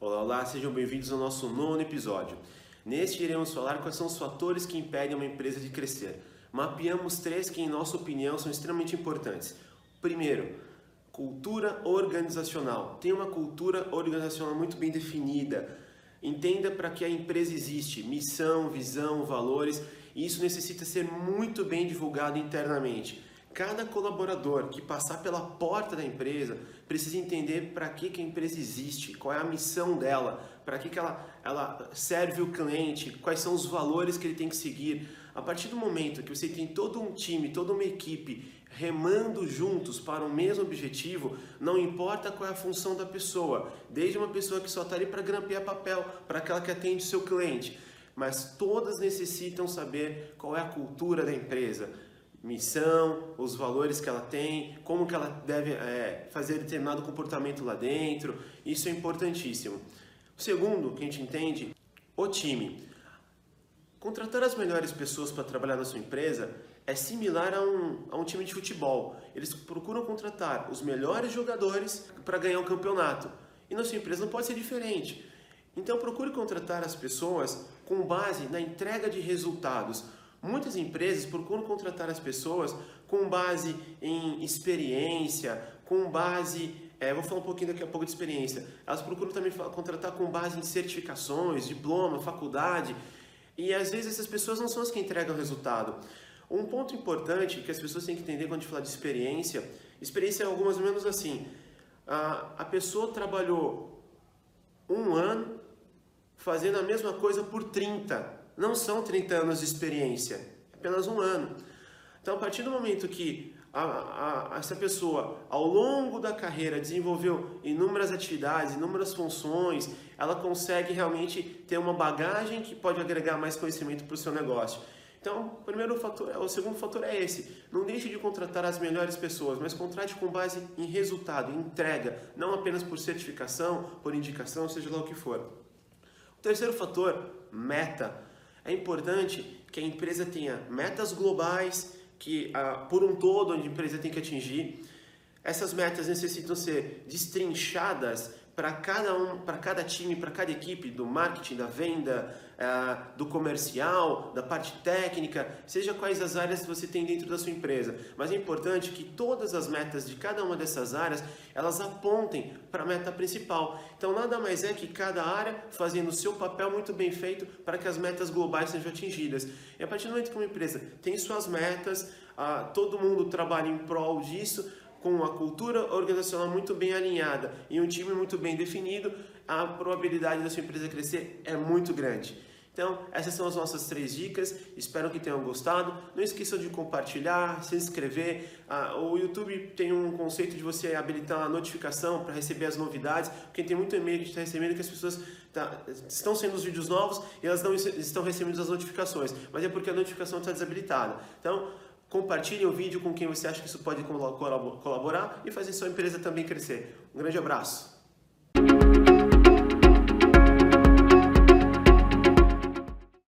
Olá, olá, sejam bem-vindos ao nosso nono episódio. Neste iremos falar quais são os fatores que impedem uma empresa de crescer. Mapeamos três que, em nossa opinião, são extremamente importantes. Primeiro, cultura organizacional. Tem uma cultura organizacional muito bem definida. Entenda para que a empresa existe, missão, visão, valores, e isso necessita ser muito bem divulgado internamente. Cada colaborador que passar pela porta da empresa precisa entender para que, que a empresa existe, qual é a missão dela, para que, que ela, ela serve o cliente, quais são os valores que ele tem que seguir. A partir do momento que você tem todo um time, toda uma equipe remando juntos para o mesmo objetivo, não importa qual é a função da pessoa, desde uma pessoa que só está ali para grampear papel, para aquela que atende o seu cliente, mas todas necessitam saber qual é a cultura da empresa missão, os valores que ela tem, como que ela deve é, fazer determinado comportamento lá dentro. Isso é importantíssimo. O segundo que a gente entende, o time. Contratar as melhores pessoas para trabalhar na sua empresa é similar a um, a um time de futebol. Eles procuram contratar os melhores jogadores para ganhar um campeonato. E na sua empresa não pode ser diferente. Então procure contratar as pessoas com base na entrega de resultados Muitas empresas procuram contratar as pessoas com base em experiência, com base, é, vou falar um pouquinho daqui a pouco de experiência. Elas procuram também contratar com base em certificações, diploma, faculdade, e às vezes essas pessoas não são as que entregam o resultado. Um ponto importante que as pessoas têm que entender quando a gente fala de experiência, experiência é algo mais ou menos assim, a, a pessoa trabalhou um ano fazendo a mesma coisa por 30 não são 30 anos de experiência, é apenas um ano. Então, a partir do momento que a, a, essa pessoa, ao longo da carreira, desenvolveu inúmeras atividades, inúmeras funções, ela consegue realmente ter uma bagagem que pode agregar mais conhecimento para o seu negócio. Então, o primeiro fator, o segundo fator é esse. Não deixe de contratar as melhores pessoas, mas contrate com base em resultado, em entrega, não apenas por certificação, por indicação, seja lá o que for. O terceiro fator, meta. É importante que a empresa tenha metas globais que ah, por um todo a empresa tem que atingir. Essas metas necessitam ser destrinchadas para cada um, para cada time, para cada equipe do marketing, da venda, uh, do comercial, da parte técnica, seja quais as áreas que você tem dentro da sua empresa. Mas é importante que todas as metas de cada uma dessas áreas elas apontem para a meta principal. Então nada mais é que cada área fazendo o seu papel muito bem feito para que as metas globais sejam atingidas. E a partir do momento que uma empresa tem suas metas, uh, todo mundo trabalha em prol disso com uma cultura organizacional muito bem alinhada e um time muito bem definido, a probabilidade da sua empresa crescer é muito grande. Então, essas são as nossas três dicas. Espero que tenham gostado. Não esqueçam de compartilhar, se inscrever. Ah, o YouTube tem um conceito de você habilitar a notificação para receber as novidades, porque tem muito e-mail que está recebendo que as pessoas tá, estão sendo os vídeos novos e elas não estão recebendo as notificações, mas é porque a notificação está desabilitada. Então, Compartilhe o vídeo com quem você acha que isso pode colaborar e fazer sua empresa também crescer. Um grande abraço!